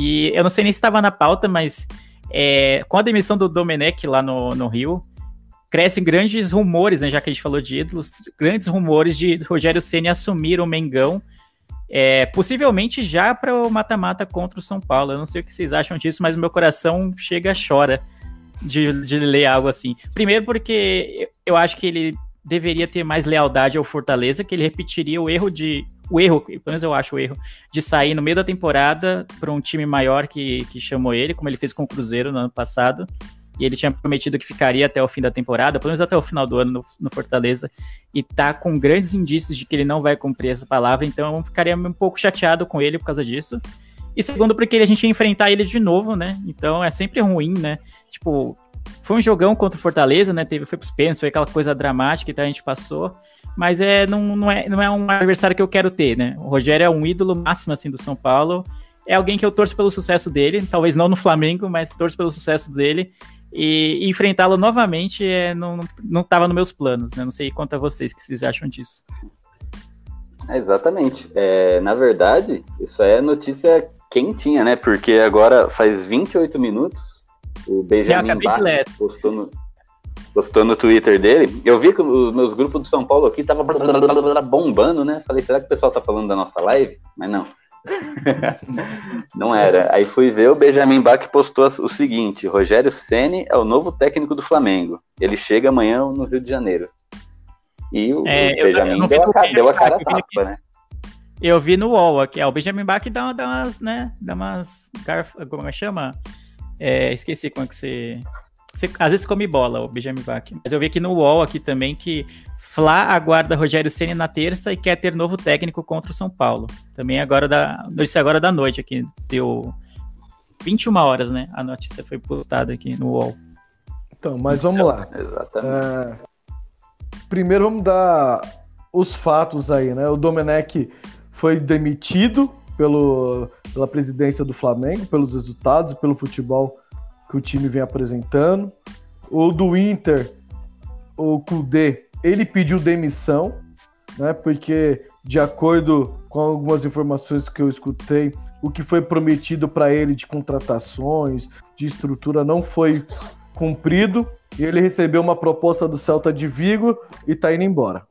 E eu não sei nem se estava na pauta, mas é, com a demissão do Domenech lá no, no Rio, crescem grandes rumores, né, já que a gente falou de ídolos, grandes rumores de Rogério Ceni assumir o Mengão, é, possivelmente já para o mata-mata contra o São Paulo. Eu não sei o que vocês acham disso, mas meu coração chega chora de, de ler algo assim. Primeiro porque eu acho que ele deveria ter mais lealdade ao Fortaleza, que ele repetiria o erro de o erro, pelo menos eu acho o erro, de sair no meio da temporada para um time maior que, que chamou ele, como ele fez com o Cruzeiro no ano passado. E ele tinha prometido que ficaria até o fim da temporada, pelo menos até o final do ano no, no Fortaleza, e tá com grandes indícios de que ele não vai cumprir essa palavra, então eu ficaria um pouco chateado com ele por causa disso. E segundo, porque a gente ia enfrentar ele de novo, né? Então é sempre ruim, né? Tipo, foi um jogão contra o Fortaleza, né? Teve, foi pros pênaltis, foi aquela coisa dramática que a gente passou mas é não, não, é, não é um adversário que eu quero ter, né? O Rogério é um ídolo máximo assim do São Paulo. É alguém que eu torço pelo sucesso dele, talvez não no Flamengo, mas torço pelo sucesso dele. E, enfrentá-lo novamente é, não, não nos meus planos, né? Não sei quanto a vocês que vocês acham disso. É, exatamente. É, na verdade, isso é notícia quentinha, né? Porque agora faz 28 minutos o Benjamin Bach postou no, postou no Twitter dele. Eu vi que os meus grupos do São Paulo aqui tava bombando, né? Falei, será que o pessoal tá falando da nossa live? Mas não. não era. Aí fui ver o Benjamin Bach postou o seguinte: Rogério Ceni é o novo técnico do Flamengo. Ele chega amanhã no Rio de Janeiro. E o, é, Benjamin eu, eu deu, a, deu a cara a tapa, né? Eu vi no UOL aqui, o Benjamin Bach dá, dá umas, né? Dá umas. Como é que chama? É, esqueci como é que você. Você, às vezes come bola, o Benjamin Bach. Mas eu vi aqui no UOL aqui também que Fla aguarda Rogério Ceni na terça e quer ter novo técnico contra o São Paulo. Também agora da notícia agora da noite aqui deu 21 horas, né? A notícia foi postada aqui no UOL. Então, mas vamos lá. Exatamente. É, primeiro vamos dar os fatos aí, né? O Domenech foi demitido pelo, pela presidência do Flamengo, pelos resultados, pelo futebol que o time vem apresentando. O do Inter, o Kudê, ele pediu demissão, né? Porque de acordo com algumas informações que eu escutei, o que foi prometido para ele de contratações, de estrutura não foi cumprido. E ele recebeu uma proposta do Celta de Vigo e está indo embora.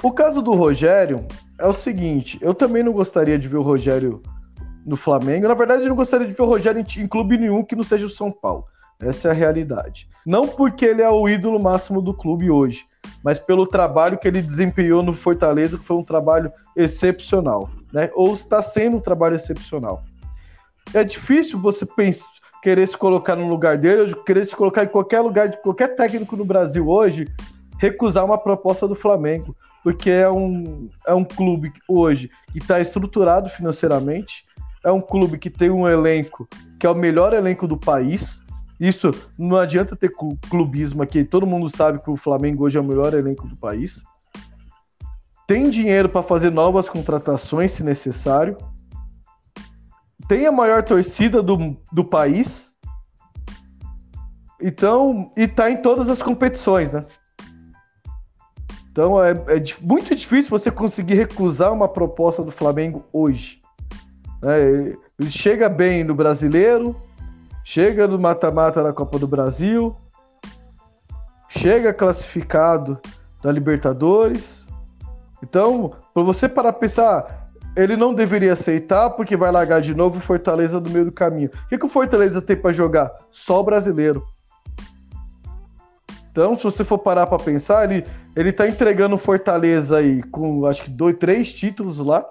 O caso do Rogério é o seguinte: eu também não gostaria de ver o Rogério no Flamengo. Na verdade, eu não gostaria de ver o Rogério em, em clube nenhum que não seja o São Paulo. Essa é a realidade. Não porque ele é o ídolo máximo do clube hoje, mas pelo trabalho que ele desempenhou no Fortaleza, que foi um trabalho excepcional, né? Ou está sendo um trabalho excepcional. É difícil você pensar, querer se colocar no lugar dele, querer se colocar em qualquer lugar de qualquer técnico no Brasil hoje, recusar uma proposta do Flamengo, porque é um, é um clube hoje que está estruturado financeiramente, é um clube que tem um elenco que é o melhor elenco do país. Isso não adianta ter clubismo aqui, todo mundo sabe que o Flamengo hoje é o melhor elenco do país. Tem dinheiro para fazer novas contratações se necessário. Tem a maior torcida do, do país. Então, e tá em todas as competições, né? Então é, é muito difícil você conseguir recusar uma proposta do Flamengo hoje. É, ele chega bem no brasileiro, chega no mata-mata da Copa do Brasil, chega classificado da Libertadores. Então, para você parar pensar, ele não deveria aceitar porque vai largar de novo o Fortaleza no meio do caminho. O que, que o Fortaleza tem para jogar? Só o brasileiro. Então, se você for parar para pensar, ele, ele tá entregando Fortaleza aí com acho que dois, três títulos lá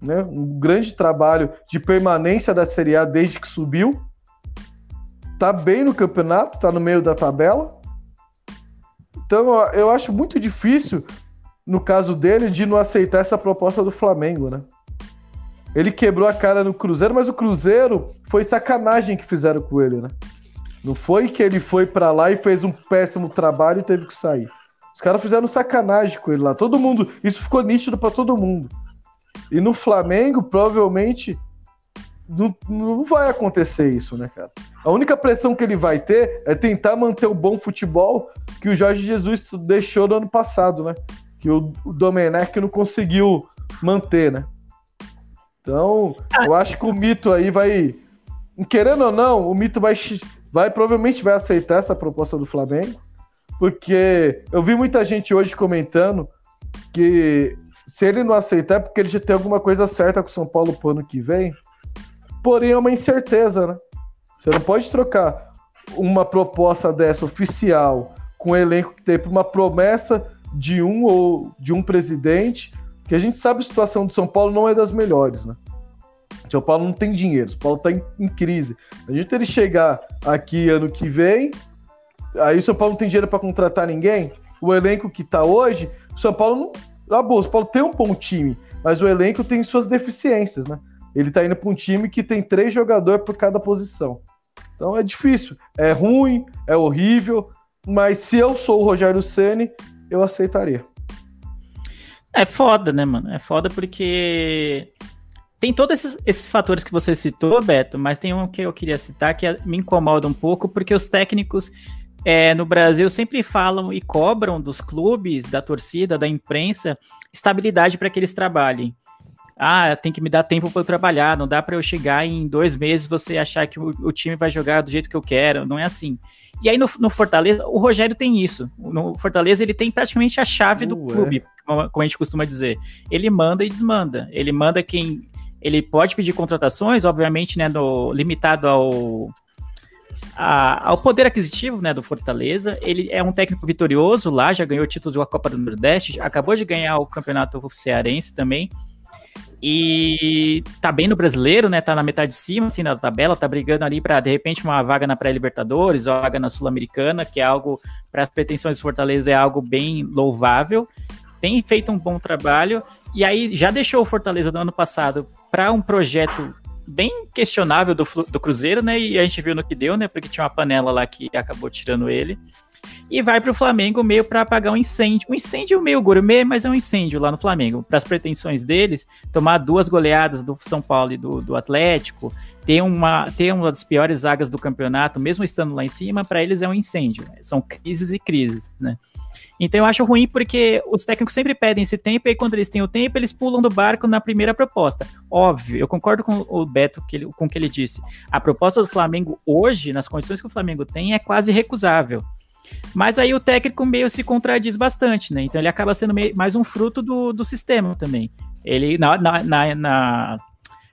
né? Um grande trabalho de permanência da Série A desde que subiu. Tá bem no campeonato, tá no meio da tabela. Então eu acho muito difícil, no caso dele, de não aceitar essa proposta do Flamengo, né? Ele quebrou a cara no Cruzeiro, mas o Cruzeiro foi sacanagem que fizeram com ele, né? Não foi que ele foi para lá e fez um péssimo trabalho e teve que sair. Os caras fizeram sacanagem com ele lá. Todo mundo. Isso ficou nítido para todo mundo. E no Flamengo, provavelmente, não, não vai acontecer isso, né, cara? A única pressão que ele vai ter é tentar manter o bom futebol que o Jorge Jesus deixou no ano passado, né? Que o, o Domenech não conseguiu manter, né? Então, eu acho que o Mito aí vai. Querendo ou não, o Mito vai, vai provavelmente vai aceitar essa proposta do Flamengo. Porque eu vi muita gente hoje comentando que se ele não aceitar é porque ele já tem alguma coisa certa com o São Paulo pro ano que vem. Porém, é uma incerteza, né? Você não pode trocar uma proposta dessa oficial com o elenco que tem para uma promessa de um ou de um presidente, que a gente sabe a situação de São Paulo não é das melhores, né? São Paulo não tem dinheiro, São Paulo está em, em, crise. A gente ele chegar aqui ano que vem, aí o São Paulo não tem dinheiro para contratar ninguém. O elenco que está hoje, o São Paulo não. Ah, boa, o São Paulo tem um bom time, mas o elenco tem suas deficiências, né? Ele tá indo para um time que tem três jogadores por cada posição. Então é difícil, é ruim, é horrível, mas se eu sou o Rogério Ceni, eu aceitaria. É foda, né, mano? É foda porque tem todos esses, esses, fatores que você citou, Beto, mas tem um que eu queria citar que me incomoda um pouco, porque os técnicos é, no Brasil sempre falam e cobram dos clubes, da torcida, da imprensa, estabilidade para que eles trabalhem ah, tem que me dar tempo para eu trabalhar, não dá para eu chegar em dois meses você achar que o, o, time vai jogar do jeito que eu quero, não é assim. E aí no, no, Fortaleza, o Rogério tem isso. No Fortaleza ele tem praticamente a chave do uh, clube, é. como, como a gente costuma dizer. Ele manda e desmanda. Ele manda quem ele pode pedir contratações, obviamente, né, no, limitado ao a, ao poder aquisitivo né, do Fortaleza. Ele é um técnico vitorioso lá, já ganhou o título da Copa do Nordeste, acabou de ganhar o campeonato cearense também. E tá bem no brasileiro, né? Tá na metade de cima, assim, da tabela, tá brigando ali para de repente uma vaga na pré-Libertadores, vaga na Sul-Americana, que é algo para as pretensões do Fortaleza é algo bem louvável. Tem feito um bom trabalho e aí já deixou o Fortaleza do ano passado para um projeto bem questionável do, do Cruzeiro, né? E a gente viu no que deu, né? Porque tinha uma panela lá que acabou tirando ele e vai para o Flamengo meio para apagar um incêndio. Um incêndio meio gourmet, mas é um incêndio lá no Flamengo. Para as pretensões deles, tomar duas goleadas do São Paulo e do, do Atlético, ter uma, ter uma das piores zagas do campeonato, mesmo estando lá em cima, para eles é um incêndio. São crises e crises, né? Então eu acho ruim porque os técnicos sempre pedem esse tempo e quando eles têm o tempo, eles pulam do barco na primeira proposta. Óbvio, eu concordo com o Beto que ele, com o que ele disse. A proposta do Flamengo hoje, nas condições que o Flamengo tem, é quase recusável. Mas aí o técnico meio se contradiz bastante, né? Então ele acaba sendo meio, mais um fruto do, do sistema também. Ele, na, na, na, na,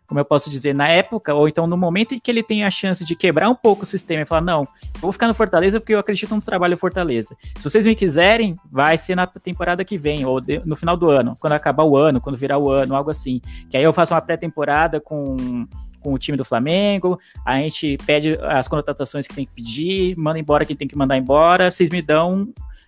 como eu posso dizer, na época, ou então no momento em que ele tem a chance de quebrar um pouco o sistema e falar, não, eu vou ficar no Fortaleza porque eu acredito no trabalho Fortaleza. Se vocês me quiserem, vai ser na temporada que vem, ou de, no final do ano, quando acabar o ano, quando virar o ano, algo assim. Que aí eu faço uma pré-temporada com com o time do Flamengo, a gente pede as contratações que tem que pedir, manda embora quem tem que mandar embora, vocês me dão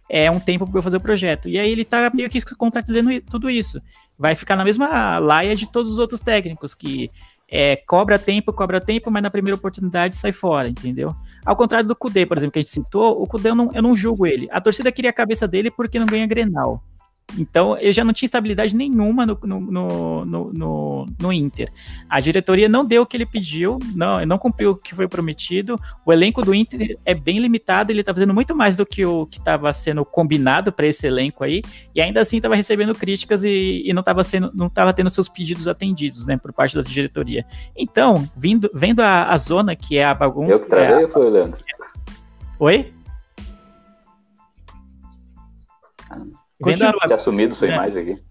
é, um tempo para eu fazer o projeto. E aí ele tá meio que contradizendo tudo isso. Vai ficar na mesma laia de todos os outros técnicos, que é, cobra tempo, cobra tempo, mas na primeira oportunidade sai fora, entendeu? Ao contrário do Kudê, por exemplo, que a gente citou, o Kudê eu não, eu não julgo ele. A torcida queria a cabeça dele porque não ganha Grenal. Então, eu já não tinha estabilidade nenhuma no, no, no, no, no Inter. A diretoria não deu o que ele pediu, não, não cumpriu o que foi prometido. O elenco do Inter é bem limitado, ele está fazendo muito mais do que o que estava sendo combinado para esse elenco aí, e ainda assim estava recebendo críticas e, e não estava sendo, não estava tendo seus pedidos atendidos, né, por parte da diretoria. Então, vindo, vendo a, a zona que é a bagunça. Eu que travei é a... foi Leandro? Oi? Vendo a, bagunça, assumido sua é, imagem aqui.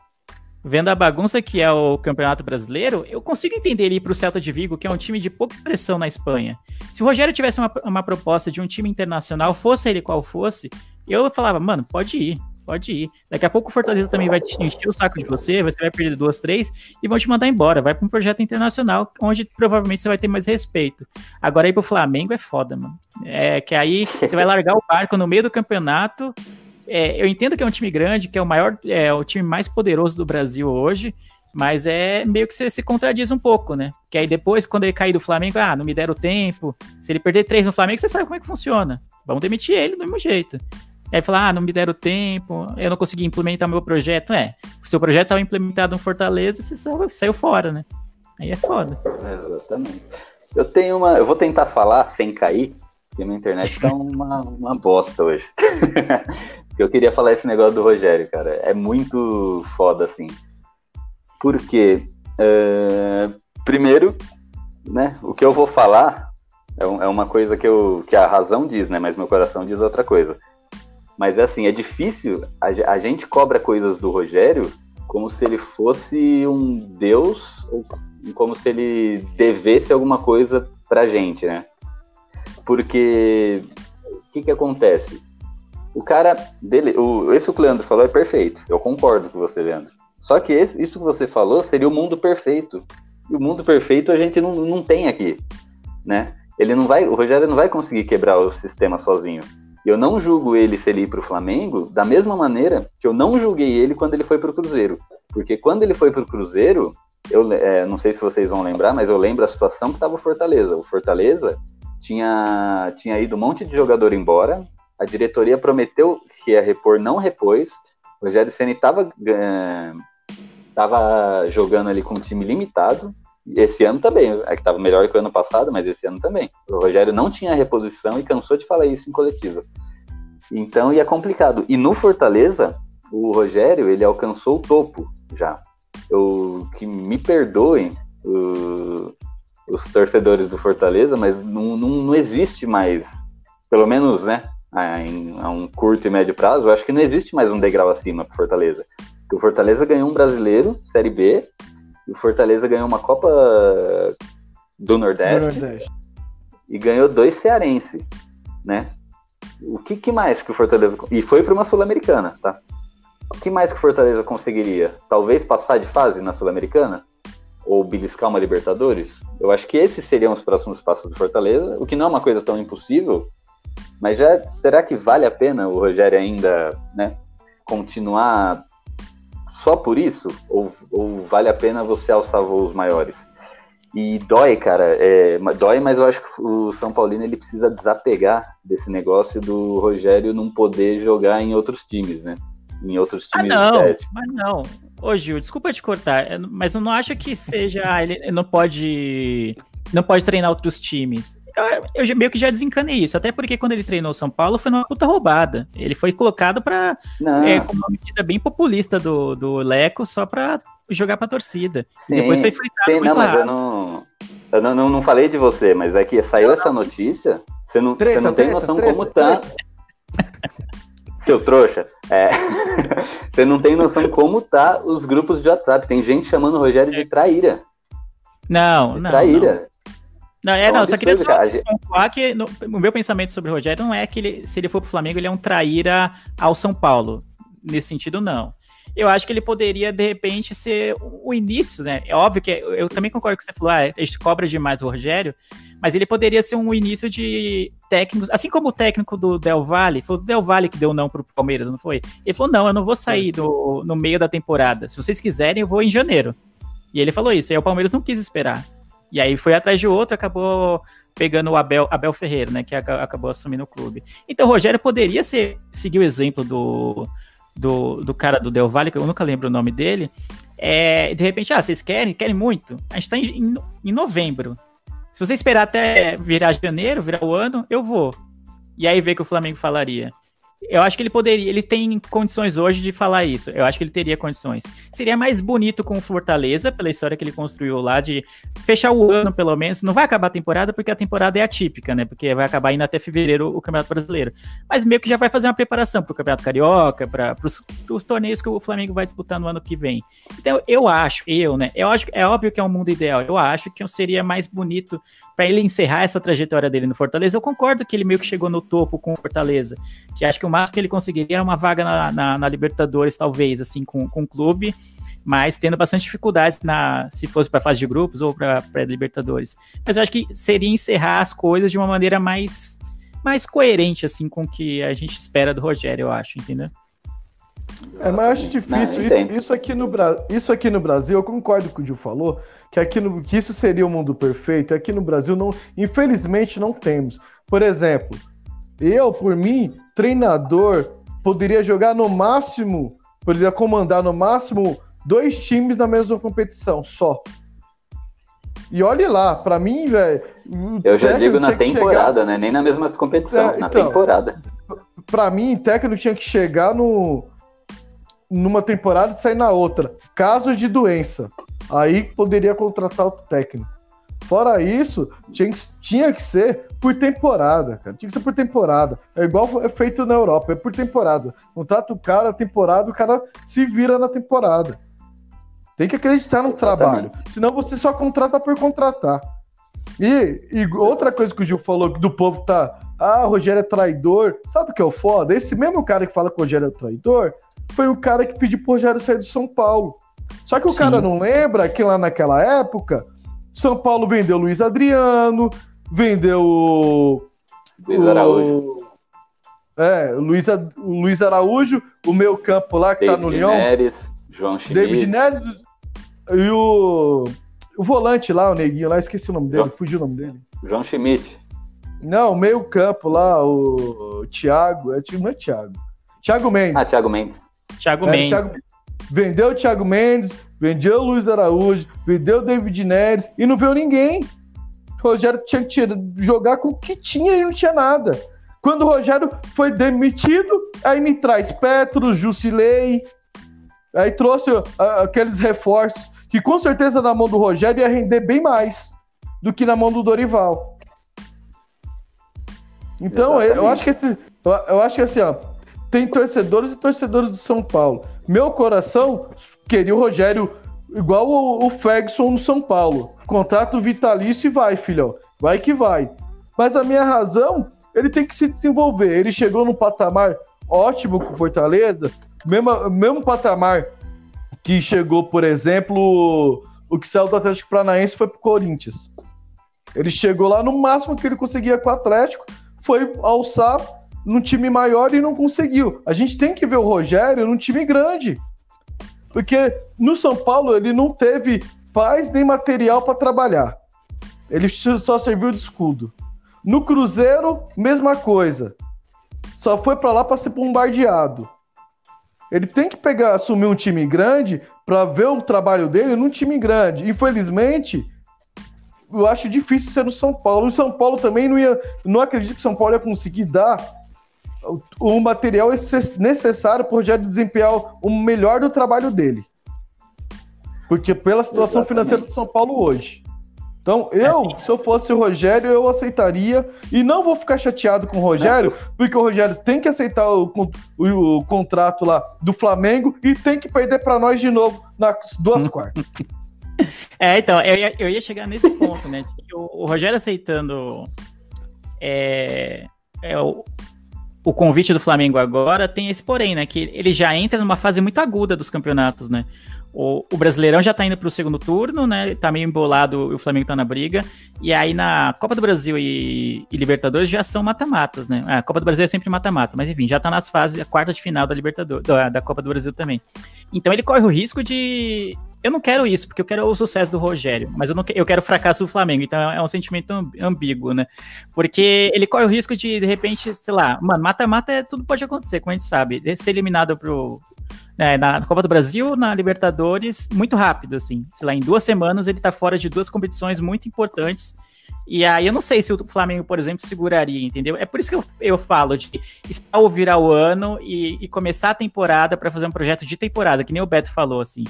Vendo a bagunça que é o Campeonato Brasileiro, eu consigo entender ele ir para o Celta de Vigo, que é um time de pouca expressão na Espanha. Se o Rogério tivesse uma, uma proposta de um time internacional, fosse ele qual fosse, eu falava, mano, pode ir, pode ir. Daqui a pouco o Fortaleza também vai te encher o saco de você, você vai perder duas, três e vão te mandar embora. Vai para um projeto internacional onde provavelmente você vai ter mais respeito. Agora ir pro Flamengo é foda, mano. É que aí você vai largar o barco no meio do campeonato é, eu entendo que é um time grande, que é o maior, é o time mais poderoso do Brasil hoje, Mas é meio que você se contradiz um pouco, né? Que aí depois, quando ele cair do Flamengo, ah, não me deram tempo. Se ele perder três no Flamengo, você sabe como é que funciona. Vamos demitir ele do mesmo jeito. Aí falar, ah, não me deram tempo, eu não consegui implementar meu projeto. É, o seu projeto estava implementado em Fortaleza, você saiu, saiu fora, né? Aí é foda. Exatamente. Eu tenho uma. Eu vou tentar falar sem cair, porque minha internet tá uma, uma bosta hoje. eu queria falar esse negócio do Rogério, cara. É muito foda, assim. Porque, uh, primeiro, né, o que eu vou falar é, é, uma coisa que, eu, que a razão diz, né, mas meu coração diz outra coisa. Mas é assim, é difícil, a, a gente cobra coisas do Rogério como se ele fosse um deus, ou como se ele devesse alguma coisa pra gente, né? Porque o que que acontece? O cara, dele, o, esse que o Leandro falou é perfeito, eu concordo com você, Leandro. Só que esse, isso que você falou seria o mundo perfeito. E o mundo perfeito a gente não, não tem aqui, né? Ele não vai, o Rogério não vai conseguir quebrar o sistema sozinho. Eu não julgo ele se ele ir para o Flamengo da mesma maneira que eu não julguei ele quando ele foi para o Cruzeiro. Porque quando ele foi para o Cruzeiro, eu é, não sei se vocês vão lembrar, mas eu lembro a situação que estava o Fortaleza. O Fortaleza tinha, tinha ido um monte de jogador embora, a diretoria prometeu que ia repor, não repôs, o Rogério Senna estava tava jogando ali com um time limitado. Esse ano também, é que estava melhor que o ano passado, mas esse ano também. O Rogério não tinha reposição e cansou de falar isso em coletiva. Então ia complicado. E no Fortaleza, o Rogério ele alcançou o topo já. Eu, que me perdoem o, os torcedores do Fortaleza, mas não, não, não existe mais, pelo menos, né, a, em, a um curto e médio prazo, eu acho que não existe mais um degrau acima para Fortaleza. Porque o Fortaleza ganhou um brasileiro, Série B, e o Fortaleza ganhou uma Copa do Nordeste, Nordeste. e ganhou dois cearense, né? O que, que mais que o Fortaleza. E foi para uma Sul-Americana, tá? O que mais que o Fortaleza conseguiria? Talvez passar de fase na Sul-Americana? Ou beliscar uma Libertadores? Eu acho que esses seriam os próximos passos do Fortaleza, o que não é uma coisa tão impossível, mas já será que vale a pena o Rogério ainda né, continuar só por isso? Ou, ou vale a pena você alçar voos maiores? E dói, cara, é, dói, mas eu acho que o São Paulino ele precisa desapegar desse negócio do Rogério não poder jogar em outros times, né? Em outros ah, times. Ah, não, mas não. Ô, Gil, desculpa te cortar, mas eu não acho que seja. Ele não pode. Não pode treinar outros times eu, eu meio que já desencanei isso, até porque quando ele treinou São Paulo foi numa puta roubada. Ele foi colocado pra. É, com uma medida bem populista do, do Leco, só pra jogar pra torcida. Sim, depois foi fritado sim, não, mas eu não, eu não, não, não falei de você, mas é que saiu essa notícia, você não, treta, você não tem treta, noção treta, como tá. Seu trouxa, é. você não tem noção como tá os grupos de WhatsApp. Tem gente chamando o Rogério de traíra. Não, de não. Traíra. Não. Não, é, não, só queria falar que no, o meu pensamento sobre o Rogério não é que ele, se ele for pro Flamengo, ele é um traíra ao São Paulo. Nesse sentido, não. Eu acho que ele poderia, de repente, ser o início, né? É óbvio que eu também concordo com você falou, ah, a gente cobra demais do Rogério, mas ele poderia ser um início de técnicos, assim como o técnico do Del Valle, foi o Del Valle que deu não pro Palmeiras, não foi? Ele falou: não, eu não vou sair do, no meio da temporada. Se vocês quiserem, eu vou em janeiro. E ele falou isso, e aí o Palmeiras não quis esperar. E aí foi atrás de outro, acabou pegando o Abel, Abel Ferreira, né, que acabou assumindo o clube. Então o Rogério poderia ser, seguir o exemplo do, do, do cara do Del Valle, que eu nunca lembro o nome dele, é, de repente, ah, vocês querem? Querem muito? A gente está em, em, novembro. Se você esperar até virar janeiro, virar o ano, eu vou. E aí ver que o Flamengo falaria. Eu acho que ele poderia, ele tem condições hoje de falar isso. Eu acho que ele teria condições. Seria mais bonito com o Fortaleza, pela história que ele construiu lá, de fechar o ano, pelo menos. Não vai acabar a temporada, porque a temporada é atípica, né? Porque vai acabar indo até fevereiro o Campeonato Brasileiro. Mas meio que já vai fazer uma preparação para o Campeonato Carioca, para os torneios que o Flamengo vai disputar no ano que vem. Então, eu acho, eu, né? Eu acho, é óbvio que é um mundo ideal. Eu acho que seria mais bonito para ele encerrar essa trajetória dele no Fortaleza, eu concordo que ele meio que chegou no topo com o Fortaleza. Que acho que o máximo que ele conseguiria era uma vaga na, na, na Libertadores, talvez, assim, com, com o clube, mas tendo bastante dificuldades na, se fosse para fase de grupos ou para Libertadores. Mas eu acho que seria encerrar as coisas de uma maneira mais, mais coerente, assim, com o que a gente espera do Rogério, eu acho, entendeu? É, mas eu acho difícil. Não, isso, isso, aqui no, isso aqui no Brasil, eu concordo com o que o Gil falou, que aqui no, que isso seria o mundo perfeito. Aqui no Brasil, não, infelizmente, não temos. Por exemplo, eu, por mim, treinador, poderia jogar no máximo, poderia comandar no máximo dois times na mesma competição, só. E olhe lá, para mim, velho. Eu já digo na temporada, chegar... né? Nem na mesma competição, é, na então, temporada. Para mim, técnico tinha que chegar no numa temporada e sair na outra. Casos de doença. Aí poderia contratar o técnico. Fora isso, tinha que, tinha que ser por temporada, cara. Tinha que ser por temporada. É igual é feito na Europa, é por temporada. Contrata o cara, temporada, o cara se vira na temporada. Tem que acreditar no trabalho. Senão você só contrata por contratar. E, e, outra coisa que o Gil falou, que do povo tá. Ah, o Rogério é traidor. Sabe o que é o foda? Esse mesmo cara que fala que o Rogério é traidor foi o cara que pediu pro Rogério sair do São Paulo. Só que o Sim. cara não lembra que lá naquela época, São Paulo vendeu Luiz Adriano, vendeu o. Luiz Araújo. é, Luiz, Luiz Araújo, o meu campo lá que David tá no. Neres, João Schmidt. David Neres e o. O volante lá, o neguinho lá, esqueci o nome dele, João, fugiu o nome dele. João Schmidt. Não, meio campo lá, o Thiago, é, não é Thiago. Thiago Mendes. Ah, Thiago Mendes. Thiago é, Mendes. Thiago, vendeu o Thiago Mendes, vendeu o Luiz Araújo, vendeu o David Neres e não veio ninguém. O Rogério tinha que jogar com o que tinha e não tinha nada. Quando o Rogério foi demitido, aí me traz Petro, Jusilei, aí trouxe uh, aqueles reforços que com certeza na mão do Rogério ia render bem mais do que na mão do Dorival. Então, eu, eu acho que esse, eu, acho que assim, ó, tem torcedores e torcedores do São Paulo. Meu coração queria o Rogério igual o, o Ferguson no São Paulo. Contrato vitalício e vai, filhão. Vai que vai. Mas a minha razão, ele tem que se desenvolver. Ele chegou num patamar ótimo com Fortaleza, mesmo, mesmo patamar que chegou, por exemplo, o que saiu do Atlético Paranaense foi pro Corinthians. Ele chegou lá no máximo que ele conseguia com o Atlético, foi alçar num time maior e não conseguiu. A gente tem que ver o Rogério num time grande. Porque no São Paulo ele não teve paz nem material para trabalhar. Ele só serviu de escudo. No Cruzeiro, mesma coisa. Só foi para lá para ser bombardeado. Ele tem que pegar, assumir um time grande para ver o trabalho dele num time grande. Infelizmente, eu acho difícil ser no São Paulo. O São Paulo também não ia, não acredito que o São Paulo ia conseguir dar o material necessário para o Rogério desempenhar o melhor do trabalho dele. Porque pela situação Exatamente. financeira do São Paulo hoje. Então, eu, se eu fosse o Rogério, eu aceitaria. E não vou ficar chateado com o Rogério, porque o Rogério tem que aceitar o, o, o contrato lá do Flamengo e tem que perder para nós de novo nas duas quartas. É, então, eu ia, eu ia chegar nesse ponto, né? O, o Rogério aceitando é, é, o, o convite do Flamengo agora tem esse porém, né? Que ele já entra numa fase muito aguda dos campeonatos, né? O, o Brasileirão já tá indo pro segundo turno, né? Tá meio embolado, o Flamengo tá na briga. E aí na Copa do Brasil e, e Libertadores já são mata-matas, né? A Copa do Brasil é sempre mata-mata, mas enfim, já tá nas fases, a quarta de final da Libertadores, da, Copa do Brasil também. Então ele corre o risco de eu não quero isso, porque eu quero o sucesso do Rogério, mas eu, não, eu quero o fracasso do Flamengo, então é um sentimento ambíguo, né? Porque ele corre o risco de, de repente, sei lá, mano, mata-mata é, tudo pode acontecer, como a gente sabe, ser eliminado pro, né, na Copa do Brasil, na Libertadores, muito rápido, assim, sei lá, em duas semanas ele tá fora de duas competições muito importantes, e aí eu não sei se o Flamengo, por exemplo, seguraria, entendeu? É por isso que eu, eu falo de esperar o virar o ano e, e começar a temporada para fazer um projeto de temporada, que nem o Beto falou, assim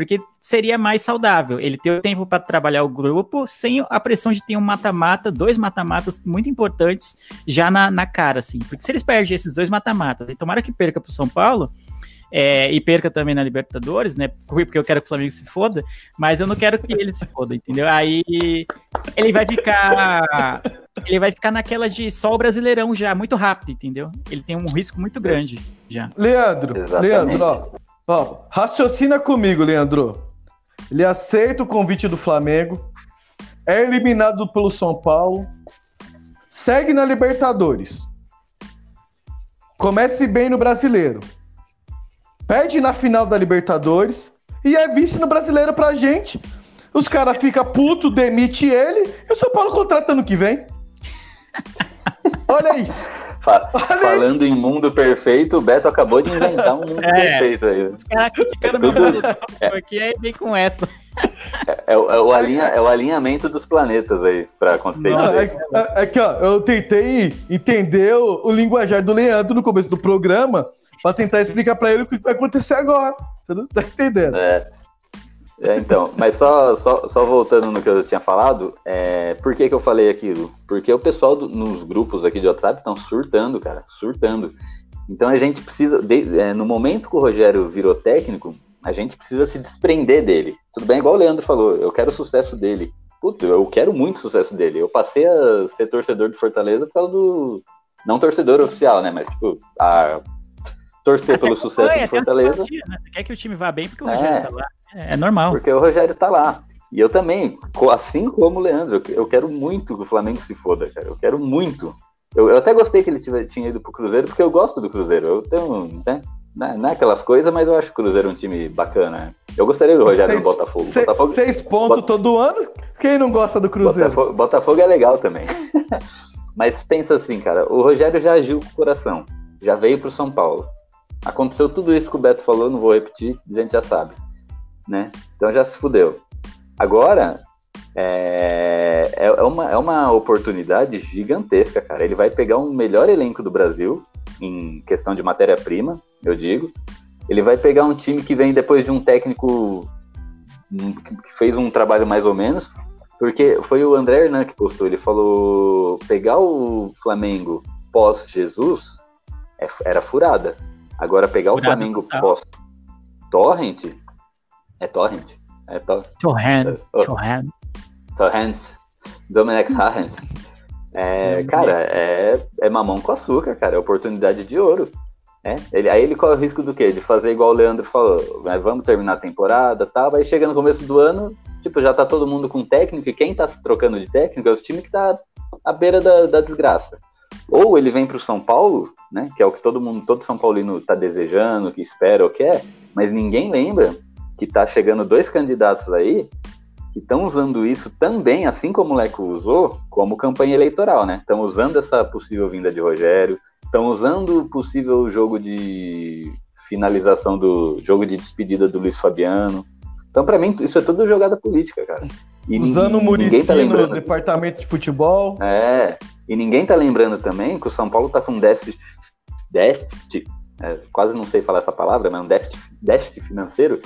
porque seria mais saudável ele ter o tempo para trabalhar o grupo sem a pressão de ter um mata-mata, dois mata-matas muito importantes já na, na cara, assim. Porque se eles perdem esses dois mata-matas, e tomara que perca para o São Paulo, é, e perca também na Libertadores, né? Porque eu quero que o Flamengo se foda, mas eu não quero que ele se foda, entendeu? Aí ele vai ficar. Ele vai ficar naquela de só o Brasileirão já, muito rápido, entendeu? Ele tem um risco muito grande já. Leandro, Exatamente. Leandro, ó, Ó, raciocina comigo, Leandro. Ele aceita o convite do Flamengo, é eliminado pelo São Paulo, segue na Libertadores. Comece bem no Brasileiro. Perde na final da Libertadores e é vice no brasileiro pra gente. Os caras ficam puto, demite ele e o São Paulo contrata ano que vem. Olha aí. Fa Olha falando aí. em mundo perfeito, o Beto acabou de inventar um mundo é, perfeito aí. Os caras criticando é tudo... aqui aí vem com essa. É, é, o, é, o alinha, é o alinhamento dos planetas aí, pra acontecer. Não, é, é, aqui, ó, eu tentei entender o, o linguajar do Leandro no começo do programa pra tentar explicar pra ele o que vai acontecer agora. Você não tá entendendo. É. É, então, mas só, só, só voltando no que eu tinha falado, é, por que, que eu falei aquilo? Porque o pessoal do, nos grupos aqui de WhatsApp estão surtando, cara, surtando. Então a gente precisa, de, é, no momento que o Rogério virou técnico, a gente precisa se desprender dele. Tudo bem, igual o Leandro falou, eu quero o sucesso dele. Puta, eu quero muito o sucesso dele. Eu passei a ser torcedor de Fortaleza por causa do. Não torcedor oficial, né? Mas, tipo, a torcer pelo sucesso de Fortaleza. Né? Você quer que o time vá bem porque o Rogério é, tá lá. É, é normal. Porque o Rogério tá lá. E eu também, assim como o Leandro, eu quero muito que o Flamengo se foda, cara. Eu quero muito. Eu, eu até gostei que ele tivesse, tinha ido pro Cruzeiro, porque eu gosto do Cruzeiro. Eu tenho, né? Não é aquelas coisas, mas eu acho o Cruzeiro um time bacana. Eu gostaria do Rogério seis, no Botafogo. Seis, Botafogo seis pontos Bot... todo ano, quem não gosta do Cruzeiro? Botafogo, Botafogo é legal também. mas pensa assim, cara, o Rogério já agiu com o coração. Já veio pro São Paulo. Aconteceu tudo isso que o Beto falou, não vou repetir, a gente já sabe. Né? Então já se fudeu. Agora, é, é, é, uma, é uma oportunidade gigantesca, cara. Ele vai pegar um melhor elenco do Brasil, em questão de matéria-prima, eu digo. Ele vai pegar um time que vem depois de um técnico que fez um trabalho mais ou menos, porque foi o André Hernan que postou. Ele falou: pegar o Flamengo pós-Jesus é, era furada. Agora, pegar o Flamengo pós-Torrent é Torrent. É to... Torrent. Oh. Torrent. Torrent. Dominic Torrent. É, cara, é, é mamão com açúcar, cara. É oportunidade de ouro. É, ele, aí ele corre o risco do quê? De fazer igual o Leandro falou, né, vamos terminar a temporada tal, aí chega no começo do ano, tipo, já tá todo mundo com técnico, e quem tá se trocando de técnico é o time que tá à beira da, da desgraça. Ou ele vem pro São Paulo, né, que é o que todo mundo, todo São Paulino tá desejando, que espera ou quer, mas ninguém lembra que tá chegando dois candidatos aí que estão usando isso também, assim como o Leco usou, como campanha eleitoral, né? Estão usando essa possível vinda de Rogério, estão usando o possível jogo de finalização do jogo de despedida do Luiz Fabiano. Então, para mim, isso é tudo jogada política, cara. E Usando o tá lembrando... no departamento de futebol. É, e ninguém tá lembrando também que o São Paulo tá com déficit, déficit é, quase não sei falar essa palavra, mas um déficit, déficit financeiro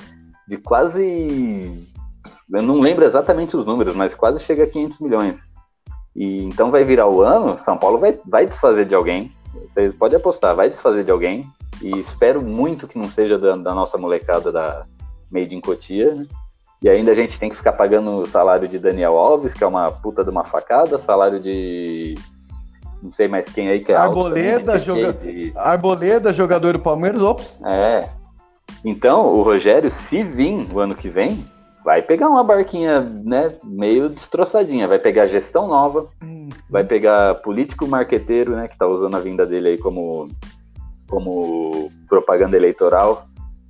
de quase eu não lembro exatamente os números, mas quase chega a 500 milhões. E então vai virar o ano, São Paulo vai, vai desfazer de alguém. Vocês podem apostar, vai desfazer de alguém. E espero muito que não seja da, da nossa molecada da Made in Cotia. Né? E ainda a gente tem que ficar pagando o salário de Daniel Alves, que é uma puta de uma facada, salário de. Não sei mais quem aí que é Arboleda, alto, joga... de... Arboleda, jogador do Palmeiras, ops. É. Então, o Rogério, se vir o ano que vem, vai pegar uma barquinha, né, meio destroçadinha, vai pegar gestão nova, uhum. vai pegar político marqueteiro, né, que tá usando a vinda dele aí como, como propaganda eleitoral,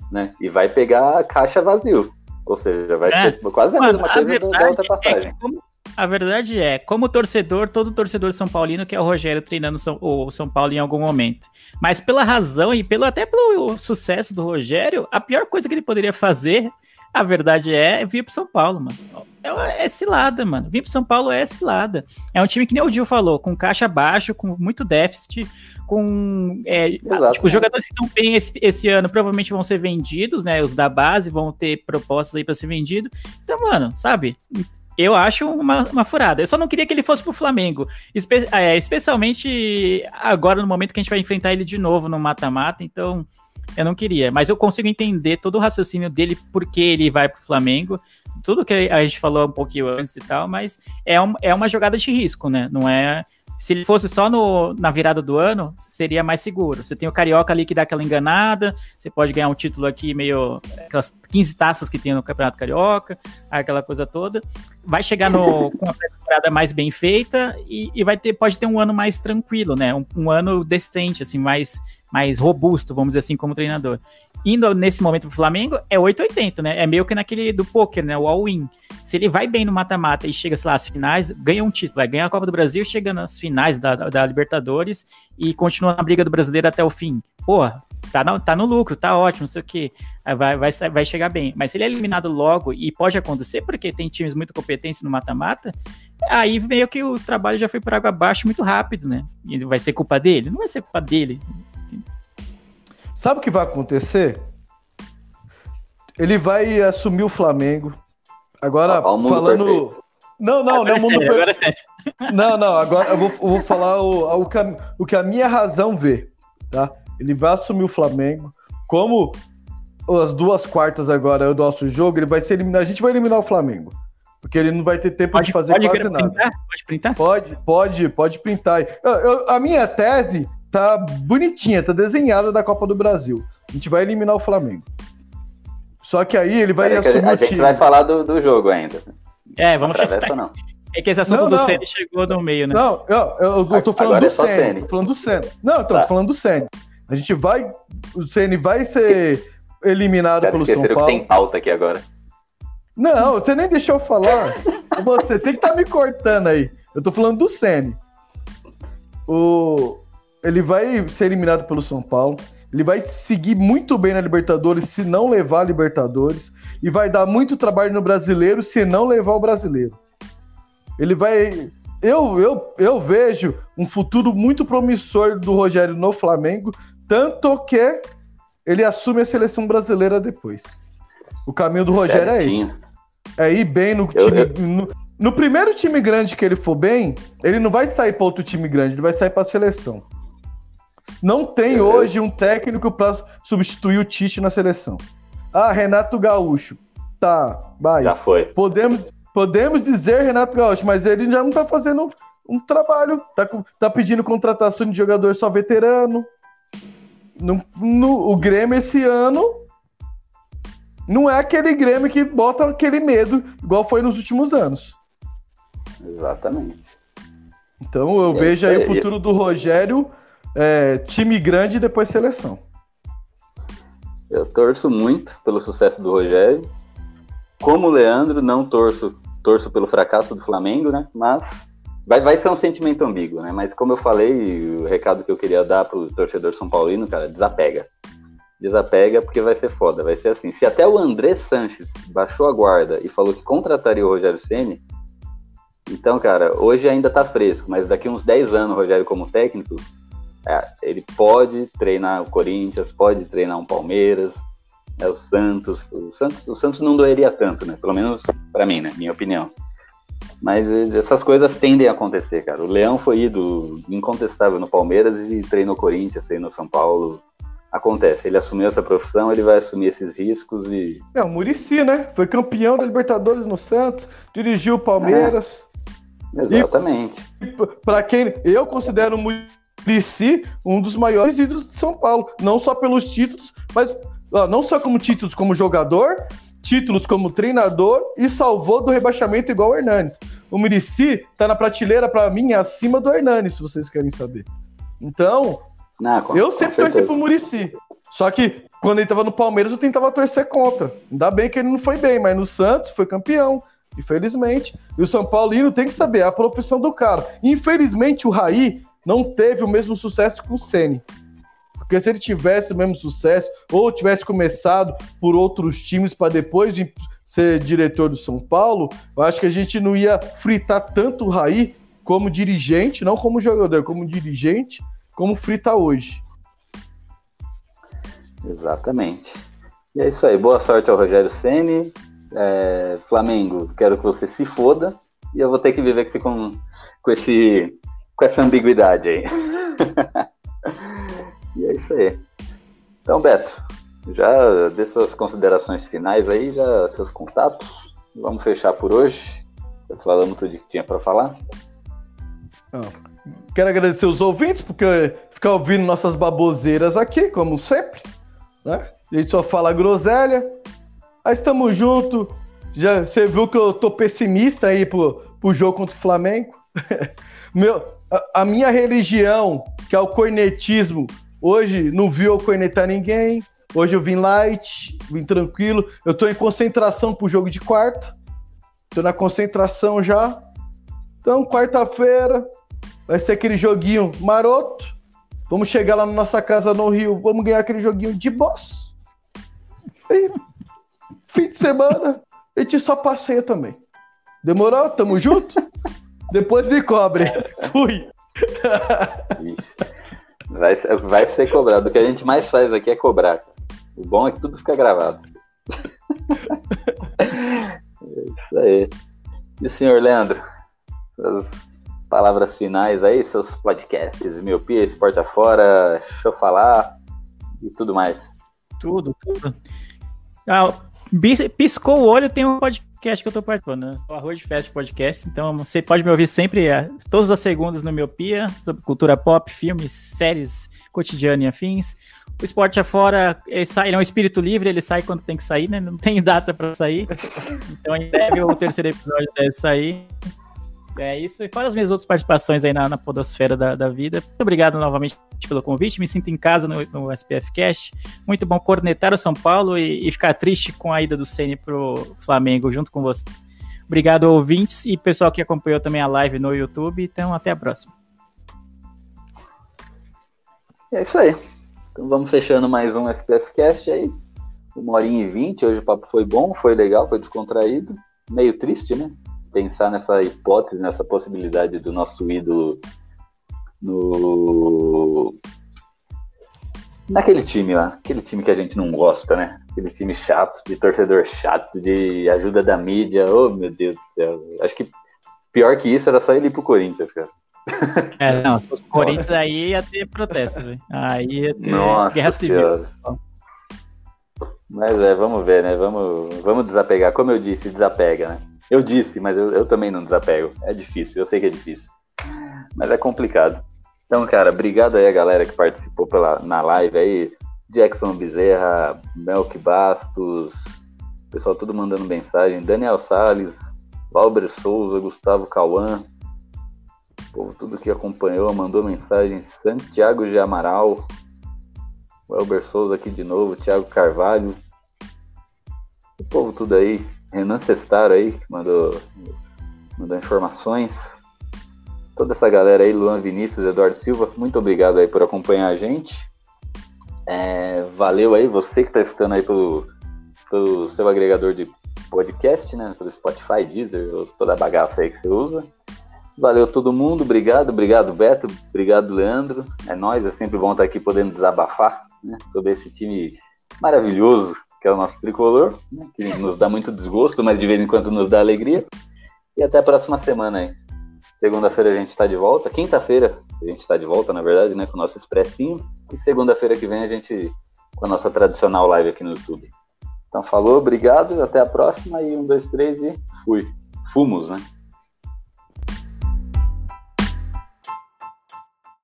né, e vai pegar a caixa vazio. Ou seja, vai é. ser quase a Mano, mesma coisa a da outra passagem. É como, a verdade é, como torcedor, todo torcedor São Paulino quer o Rogério treinando São, o São Paulo em algum momento. Mas pela razão e pelo até pelo sucesso do Rogério, a pior coisa que ele poderia fazer a verdade é vir pro São Paulo, mano. É, é cilada, mano. Vir pro São Paulo é cilada. É um time que nem o Gil falou, com caixa baixo, com muito déficit, com. É, tipo, os jogadores que estão bem esse, esse, ano provavelmente vão ser vendidos, né? Os da base vão ter propostas aí para ser vendido. Então, mano, sabe? Eu acho uma, uma furada. Eu só não queria que ele fosse pro Flamengo. Espe é, especialmente agora, no momento que a gente vai enfrentar ele de novo no mata-mata. Então, eu não queria, mas eu consigo entender todo o raciocínio dele, porque ele vai pro Flamengo, tudo que a gente falou um pouquinho antes e tal, mas é, um, é uma jogada de risco, né? Não é. Se ele fosse só no, na virada do ano, seria mais seguro. Você tem o Carioca ali que dá aquela enganada, você pode ganhar um título aqui meio. aquelas 15 taças que tem no Campeonato Carioca, aquela coisa toda. Vai chegar no. com a temporada mais bem feita e, e, vai ter, pode ter um ano mais tranquilo, né? Um, um, ano decente, assim, mais, mais robusto, vamos dizer assim, como treinador. Indo nesse momento pro Flamengo, é 880, né? É meio que naquele do poker, né? O all-in. Se ele vai bem no mata-mata e chega, sei lá, às finais, ganha um título, vai ganhar a Copa do Brasil, chega nas finais da, da, da Libertadores e continua na briga do brasileiro até o fim. Porra, tá no, tá no lucro, tá ótimo, não sei o que, vai, vai, vai chegar bem. Mas se ele é eliminado logo, e pode acontecer, porque tem times muito competentes no mata-mata, aí meio que o trabalho já foi por água abaixo muito rápido, né? E vai ser culpa dele? Não vai ser culpa dele. Sabe o que vai acontecer? Ele vai assumir o Flamengo. Agora, falando. Perfeito. Não, não, agora não. É sério, agora é sério. Não, não, agora eu vou, eu vou falar o, o, que a, o que a minha razão vê, tá? Ele vai assumir o Flamengo. Como as duas quartas agora é o nosso jogo, ele vai ser eliminado. A gente vai eliminar o Flamengo. Porque ele não vai ter tempo pode, de fazer pode quase nada. Printar? Pode printar? Pode, pode, pode printar. Eu, eu, a minha tese tá bonitinha, tá desenhada da Copa do Brasil. A gente vai eliminar o Flamengo. Só que aí ele vai assumir A gente vai falar do, do jogo ainda. É, vamos não não. É que esse assunto não, do Senna chegou no meio, né? Não, eu, eu, eu tô falando Agora do é Senna. Tô falando do Senna. Não, então, tá. tô falando do Senna. A gente vai. O CN vai ser eliminado Já pelo São Paulo. Que tem pauta aqui agora. Não, você nem deixou eu falar. você, você que tá me cortando aí. Eu tô falando do CN. O, ele vai ser eliminado pelo São Paulo. Ele vai seguir muito bem na Libertadores se não levar a Libertadores. E vai dar muito trabalho no brasileiro se não levar o brasileiro. Ele vai. Eu, eu, eu vejo um futuro muito promissor do Rogério no Flamengo, tanto que ele assume a seleção brasileira depois. O caminho do Rogério Certinho. é esse. É ir bem no eu, time. Eu... No, no, primeiro time grande que ele for bem, ele não vai sair para outro time grande, ele vai sair para a seleção. Não tem hoje um técnico para substituir o Tite na seleção. Ah, Renato Gaúcho. Tá, vai. Já foi. Podemos, podemos dizer Renato Gaúcho, mas ele já não tá fazendo um trabalho. Tá, tá pedindo contratação de jogador só veterano. No, no, o Grêmio esse ano não é aquele Grêmio que bota aquele medo, igual foi nos últimos anos. Exatamente. Então eu e vejo aí, aí o futuro do Rogério, é, time grande e depois seleção. Eu torço muito pelo sucesso do Rogério. Como o Leandro, não torço, torço pelo fracasso do Flamengo, né? Mas Vai, vai ser um sentimento ambíguo, né? Mas como eu falei, o recado que eu queria dar pro torcedor São Paulino, cara, desapega. Desapega porque vai ser foda. Vai ser assim. Se até o André Sanches baixou a guarda e falou que contrataria o Rogério Ceni, então, cara, hoje ainda tá fresco, mas daqui uns 10 anos o Rogério como técnico, é, ele pode treinar o Corinthians, pode treinar um Palmeiras, é o Santos. O Santos, o Santos não doeria tanto, né? Pelo menos para mim, né? Minha opinião. Mas essas coisas tendem a acontecer, cara. O Leão foi ido incontestável no Palmeiras e treinou Corinthians, treinou São Paulo. Acontece, ele assumiu essa profissão, ele vai assumir esses riscos e. É, o Murici, né? Foi campeão da Libertadores no Santos, dirigiu o Palmeiras. É, exatamente. Para quem eu considero o Murici um dos maiores ídolos de São Paulo, não só pelos títulos, mas não só como títulos como jogador, títulos como treinador e salvou do rebaixamento igual o Hernanes. O Murici tá na prateleira, para mim, acima do Hernanes, se vocês querem saber. Então, Não, com, eu sempre torci pro Murici. Só que quando ele tava no Palmeiras, eu tentava torcer contra. Ainda bem que ele não foi bem, mas no Santos foi campeão, infelizmente. E o São Paulino tem que saber a profissão do cara. Infelizmente, o Raí não teve o mesmo sucesso que o Ceni. Porque se ele tivesse o mesmo sucesso, ou tivesse começado por outros times para depois de ser diretor do São Paulo, eu acho que a gente não ia fritar tanto o Raí como dirigente, não como jogador, como dirigente, como frita hoje. Exatamente. E é isso aí. Boa sorte ao Rogério Ceni. É, Flamengo, quero que você se foda. E eu vou ter que viver com, com, esse, com essa ambiguidade aí. E é isso aí. Então, Beto, já dê suas considerações finais aí, já seus contatos. Vamos fechar por hoje. Já falamos tudo que tinha para falar. Quero agradecer os ouvintes, porque ficar ouvindo nossas baboseiras aqui, como sempre. Né? A gente só fala groselha. Aí estamos junto. Já, você viu que eu tô pessimista aí pro, pro jogo contra o Flamengo. Meu, a, minha religião, que é o cornetismo, hoje não viu eu cornetar ninguém. Hoje eu vim light, vim tranquilo. Eu tô em concentração pro jogo de quarta. Tô na concentração já. Então, quarta-feira vai ser aquele joguinho maroto. Vamos chegar lá na nossa casa no Rio, vamos ganhar aquele joguinho de boss. E fim de semana, a gente só passeia também. Demorou? Tamo junto? Depois me cobre. Fui. Vai, vai ser cobrado. O que a gente mais faz aqui é cobrar. O bom é que tudo fica gravado. é isso aí. E o senhor Leandro? Suas palavras finais aí, seus podcasts, Miopia, Esporte Afora, Deixa eu falar e tudo mais. Tudo, tudo. Ah, piscou o olho, tem um podcast que eu tô participando, né? O Arroz de Fest Podcast, então você pode me ouvir sempre, é, todas as segundas no Miopia, sobre cultura pop, filmes, séries, cotidiano e afins. O esporte afora, ele, sai, ele é um espírito livre, ele sai quando tem que sair, né? Não tem data para sair. Então em breve o terceiro episódio deve sair. É isso. E fora as minhas outras participações aí na, na podosfera da, da vida. Muito obrigado novamente pelo convite. Me sinto em casa no, no SPF Cast. Muito bom cornetar o São Paulo e, e ficar triste com a ida do Ceni pro Flamengo junto com você. Obrigado, ouvintes e pessoal que acompanhou também a live no YouTube. Então, até a próxima. É isso aí. Então vamos fechando mais um SPF Cast aí. Uma horinha e vinte. Hoje o papo foi bom, foi legal, foi descontraído. Meio triste, né? Pensar nessa hipótese, nessa possibilidade do nosso ídolo no naquele time lá, aquele time que a gente não gosta, né? Aquele time chato, de torcedor chato, de ajuda da mídia. Oh, meu Deus do céu. Acho que pior que isso era só ele ir pro Corinthians, cara. É, não, os Corinthians aí ia ter protesto, velho. Aí ia ter Nossa guerra civil. Mas é, vamos ver, né? Vamos, vamos desapegar. Como eu disse, desapega, né? Eu disse, mas eu, eu também não desapego. É difícil, eu sei que é difícil. Mas é complicado. Então, cara, obrigado aí a galera que participou pela, na live aí. Jackson Bezerra, Melk Bastos, pessoal tudo mandando mensagem. Daniel Salles, Valber Souza, Gustavo Cauã. Povo tudo que acompanhou mandou mensagem. Santiago de Amaral. Welber Souza aqui de novo, Thiago Carvalho. O povo tudo aí Renan Cestaro aí, que mandou, mandou informações. Toda essa galera aí, Luan Vinícius, Eduardo Silva, muito obrigado aí por acompanhar a gente. É, valeu aí, você que está escutando aí pelo, pelo seu agregador de podcast, né? Pelo Spotify, Deezer, toda a bagaça aí que você usa. Valeu todo mundo, obrigado, obrigado Beto, obrigado Leandro. É nós, é sempre bom estar aqui podendo desabafar né, sobre esse time maravilhoso que é o nosso tricolor, né, que nos dá muito desgosto, mas de vez em quando nos dá alegria. E até a próxima semana aí. Segunda-feira a gente está de volta. Quinta-feira a gente está de volta, na verdade, né? Com o nosso expressinho. E segunda-feira que vem a gente com a nossa tradicional live aqui no YouTube. Então falou, obrigado, até a próxima. E um, dois, três e fui. Fumos, né?